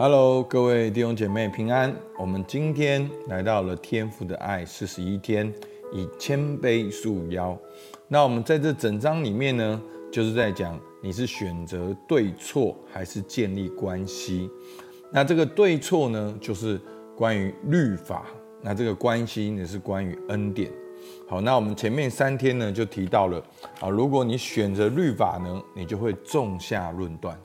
Hello，各位弟兄姐妹平安。我们今天来到了天父的爱四十一天，以谦卑束腰。那我们在这整章里面呢，就是在讲你是选择对错还是建立关系。那这个对错呢，就是关于律法；那这个关系呢，是关于恩典。好，那我们前面三天呢，就提到了啊，如果你选择律法呢，你就会种下论断。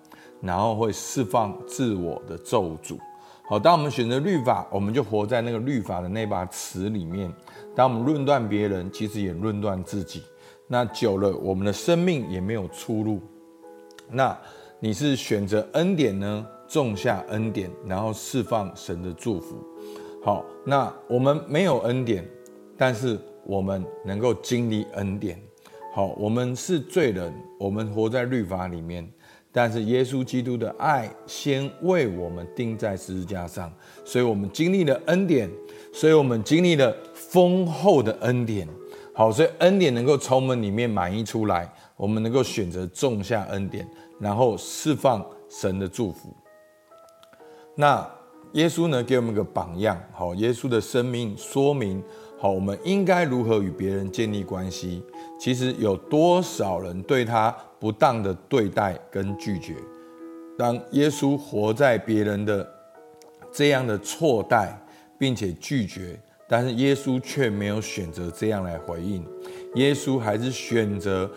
然后会释放自我的咒诅。好，当我们选择律法，我们就活在那个律法的那把尺里面。当我们论断别人，其实也论断自己。那久了，我们的生命也没有出路。那你是选择恩典呢？种下恩典，然后释放神的祝福。好，那我们没有恩典，但是我们能够经历恩典。好，我们是罪人，我们活在律法里面。但是耶稣基督的爱先为我们钉在十字架上，所以我们经历了恩典，所以我们经历了丰厚的恩典。好，所以恩典能够从我们里面满溢出来，我们能够选择种下恩典，然后释放神的祝福。那耶稣呢，给我们个榜样，好，耶稣的生命说明，好，我们应该如何与别人建立关系。其实有多少人对他不当的对待跟拒绝？当耶稣活在别人的这样的错待，并且拒绝，但是耶稣却没有选择这样来回应。耶稣还是选择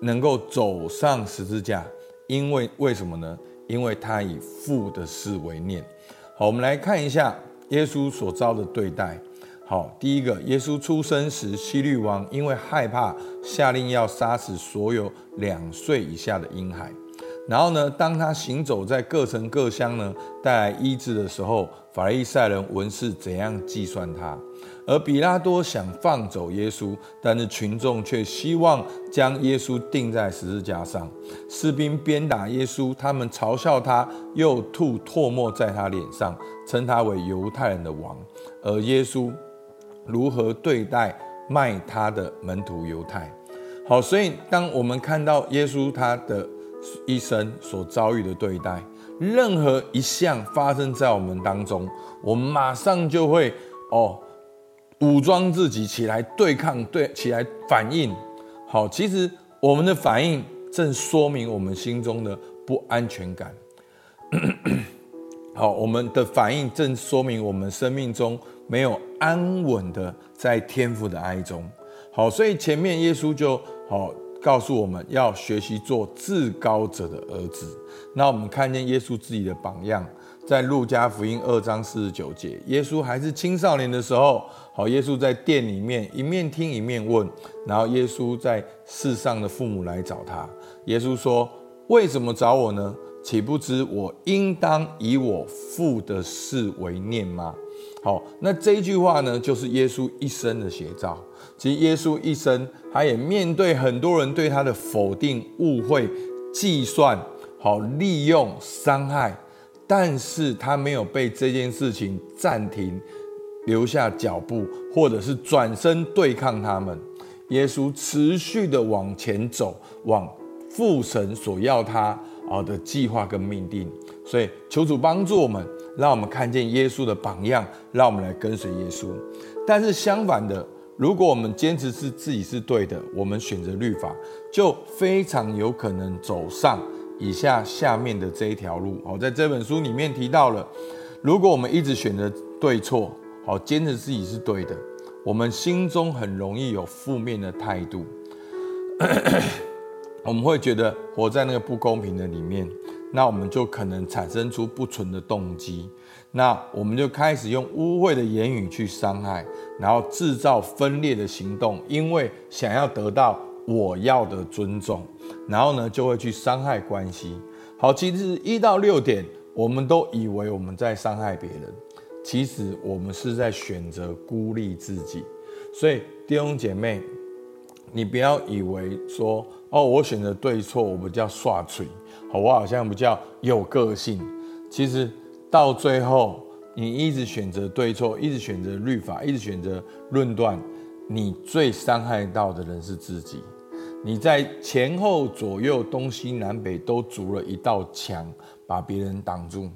能够走上十字架，因为为什么呢？因为他以父的事为念。好，我们来看一下耶稣所遭的对待。好，第一个，耶稣出生时，希律王因为害怕，下令要杀死所有两岁以下的婴孩。然后呢，当他行走在各城各乡呢，带来医治的时候，法利赛人文士怎样计算他？而比拉多想放走耶稣，但是群众却希望将耶稣钉在十字架上。士兵鞭打耶稣，他们嘲笑他，又吐唾沫在他脸上，称他为犹太人的王。而耶稣。如何对待卖他的门徒犹太？好，所以当我们看到耶稣他的一生所遭遇的对待，任何一项发生在我们当中，我们马上就会哦武装自己起来对抗，对起来反应。好，其实我们的反应正说明我们心中的不安全感。好，我们的反应正说明我们生命中没有安稳的在天父的爱中。好，所以前面耶稣就好告诉我们要学习做至高者的儿子。那我们看见耶稣自己的榜样，在路加福音二章四十九节，耶稣还是青少年的时候，好，耶稣在殿里面一面听一面问，然后耶稣在世上的父母来找他，耶稣说：“为什么找我呢？”岂不知我应当以我父的事为念吗？好，那这一句话呢，就是耶稣一生的写照。其实耶稣一生，他也面对很多人对他的否定、误会、计算、好利用、伤害，但是他没有被这件事情暂停、留下脚步，或者是转身对抗他们。耶稣持续的往前走，往父神所要他。好的计划跟命定，所以求主帮助我们，让我们看见耶稣的榜样，让我们来跟随耶稣。但是相反的，如果我们坚持是自己是对的，我们选择律法，就非常有可能走上以下下面的这一条路。好，在这本书里面提到了，如果我们一直选择对错，好，坚持自己是对的，我们心中很容易有负面的态度。我们会觉得活在那个不公平的里面，那我们就可能产生出不纯的动机，那我们就开始用污秽的言语去伤害，然后制造分裂的行动，因为想要得到我要的尊重，然后呢就会去伤害关系。好，其实一到六点，我们都以为我们在伤害别人，其实我们是在选择孤立自己。所以弟兄姐妹，你不要以为说。哦，我选择对错，我比较耍嘴，好，我好像比较有个性。其实到最后，你一直选择对错，一直选择律法，一直选择论断，你最伤害到的人是自己。你在前后左右、东西南北都筑了一道墙，把别人挡住，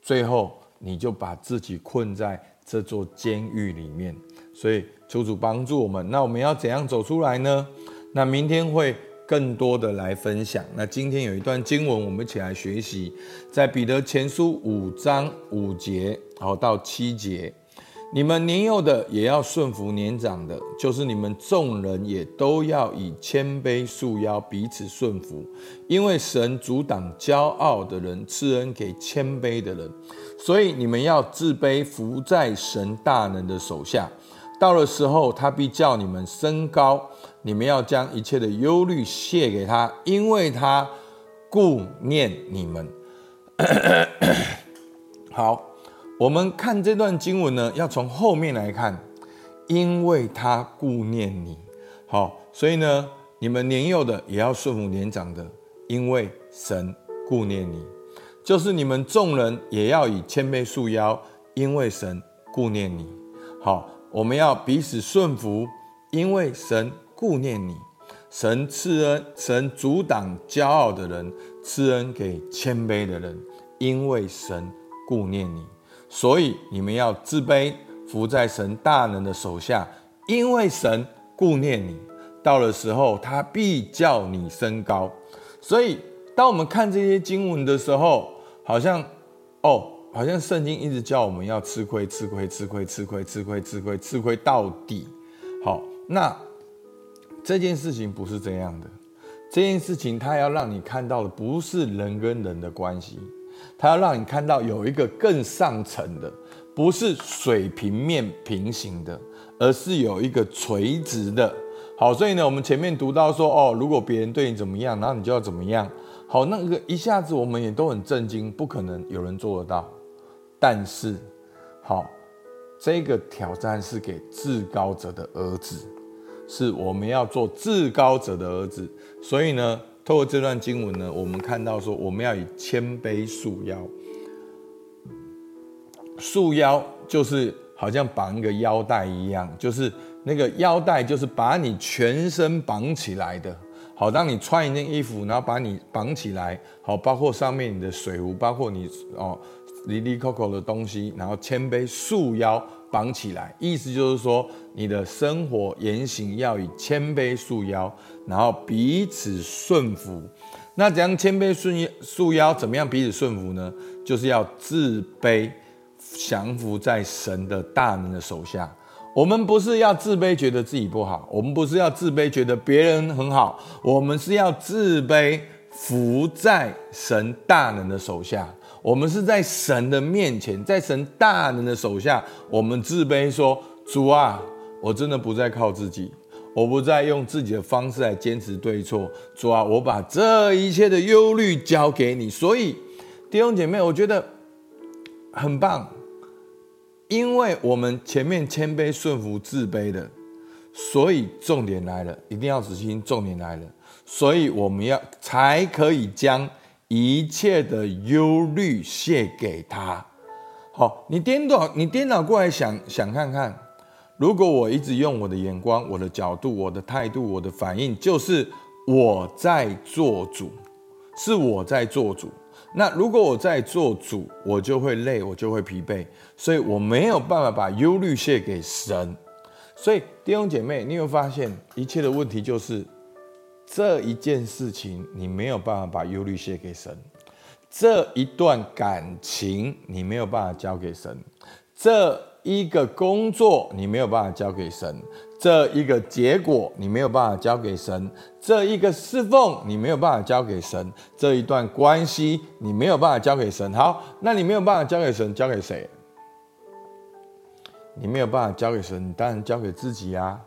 最后你就把自己困在这座监狱里面。所以求主帮助我们。那我们要怎样走出来呢？那明天会更多的来分享。那今天有一段经文，我们一起来学习，在彼得前书五章五节，然后到七节。你们年幼的也要顺服年长的，就是你们众人也都要以谦卑束腰，彼此顺服，因为神阻挡骄傲的人，赐恩给谦卑的人。所以你们要自卑，服在神大能的手下。到了时候，他必叫你们升高。你们要将一切的忧虑卸给他，因为他顾念你们。好。我们看这段经文呢，要从后面来看，因为他顾念你，好，所以呢，你们年幼的也要顺服年长的，因为神顾念你，就是你们众人也要以谦卑束腰，因为神顾念你，好，我们要彼此顺服，因为神顾念你，神赐恩，神阻挡骄傲的人，赐恩给谦卑的人，因为神顾念你。所以你们要自卑，服在神大能的手下，因为神顾念你。到了时候，他必叫你升高。所以，当我们看这些经文的时候，好像哦，好像圣经一直叫我们要吃亏，吃亏，吃亏，吃亏，吃亏，吃亏，吃亏到底。好，那这件事情不是这样的。这件事情，他要让你看到的不是人跟人的关系。他要让你看到有一个更上层的，不是水平面平行的，而是有一个垂直的。好，所以呢，我们前面读到说，哦，如果别人对你怎么样，然后你就要怎么样。好，那个一下子我们也都很震惊，不可能有人做得到。但是，好，这个挑战是给至高者的儿子，是我们要做至高者的儿子。所以呢。透过这段经文呢，我们看到说，我们要以谦卑束腰。束腰就是好像绑一个腰带一样，就是那个腰带就是把你全身绑起来的。好，当你穿一件衣服，然后把你绑起来，好，包括上面你的水壶，包括你哦，哩哩扣扣的东西，然后谦卑束腰。绑起来，意思就是说，你的生活言行要以谦卑束腰，然后彼此顺服。那怎样谦卑顺束腰？怎么样彼此顺服呢？就是要自卑，降服在神的大能的手下。我们不是要自卑，觉得自己不好；我们不是要自卑，觉得别人很好。我们是要自卑，服在神大能的手下。我们是在神的面前，在神大人的手下，我们自卑说：“主啊，我真的不再靠自己，我不再用自己的方式来坚持对错。主啊，我把这一切的忧虑交给你。”所以，弟兄姐妹，我觉得很棒，因为我们前面谦卑顺服自卑的，所以重点来了，一定要仔细听，重点来了，所以我们要才可以将。一切的忧虑卸给他。好，你颠倒，你颠倒过来想想看看，如果我一直用我的眼光、我的角度、我的态度、我的反应，就是我在做主，是我在做主。那如果我在做主，我就会累，我就会疲惫，所以我没有办法把忧虑卸给神。所以弟兄姐妹，你有发现一切的问题就是。这一件事情，你没有办法把忧虑卸给神；这一段感情，你没有办法交给神；这一个工作，你没有办法交给神；这一个结果，你没有办法交给神；这一个侍奉，你没有办法交给神；这一段关系，你没有办法交给神。好，那你没有办法交给神，交给谁？你没有办法交给神，你当然交给自己啊。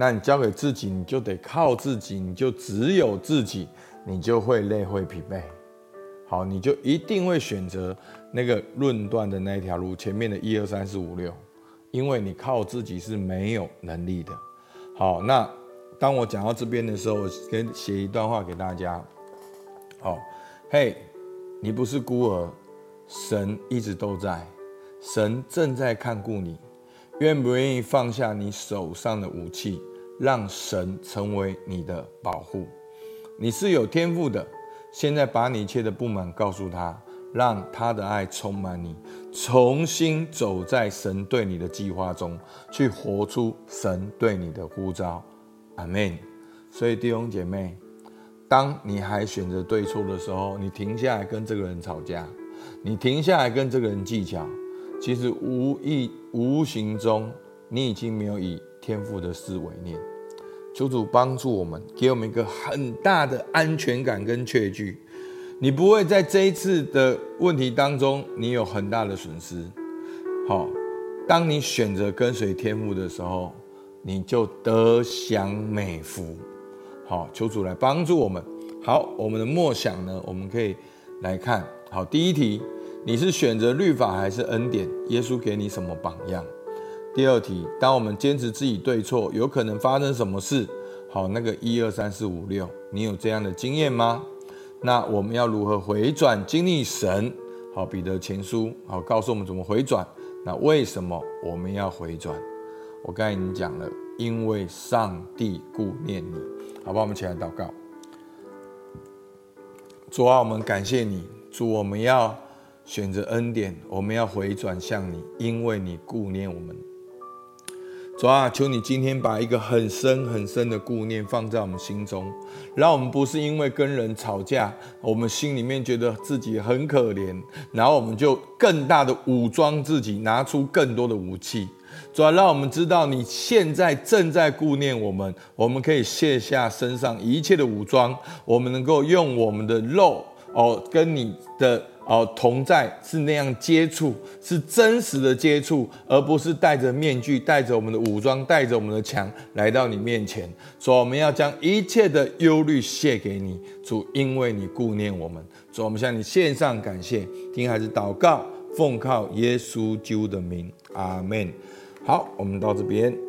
那你交给自己，你就得靠自己，你就只有自己，你就会累会疲惫。好，你就一定会选择那个论断的那一条路，前面的一二三四五六，因为你靠自己是没有能力的。好，那当我讲到这边的时候，我先写一段话给大家。好，嘿，你不是孤儿，神一直都在，神正在看顾你。愿不愿意放下你手上的武器，让神成为你的保护？你是有天赋的，现在把你一切的不满告诉他，让他的爱充满你，重新走在神对你的计划中，去活出神对你的呼召。阿门。所以弟兄姐妹，当你还选择对错的时候，你停下来跟这个人吵架，你停下来跟这个人计较，其实无意无形中，你已经没有以天父的思维念。求主帮助我们，给我们一个很大的安全感跟确据。你不会在这一次的问题当中，你有很大的损失。好，当你选择跟随天父的时候，你就得享美福。好，求主来帮助我们。好，我们的默想呢，我们可以来看。好，第一题，你是选择律法还是恩典？耶稣给你什么榜样？第二题，当我们坚持自己对错，有可能发生什么事？好，那个一二三四五六，你有这样的经验吗？那我们要如何回转经历神？好，彼得前书好告诉我们怎么回转。那为什么我们要回转？我刚才已经讲了，因为上帝顾念你。好吧，我们起来祷告。主啊，我们感谢你。主，我们要选择恩典，我们要回转向你，因为你顾念我们。主啊，求你今天把一个很深很深的顾念放在我们心中，让我们不是因为跟人吵架，我们心里面觉得自己很可怜，然后我们就更大的武装自己，拿出更多的武器。主啊，让我们知道你现在正在顾念我们，我们可以卸下身上一切的武装，我们能够用我们的肉哦，跟你的。哦，同在是那样接触，是真实的接触，而不是戴着面具、带着我们的武装、带着我们的墙来到你面前。说我们要将一切的忧虑卸给你，主，因为你顾念我们。主，我们向你献上感谢，听孩子祷告，奉靠耶稣基督的名，阿门。好，我们到这边。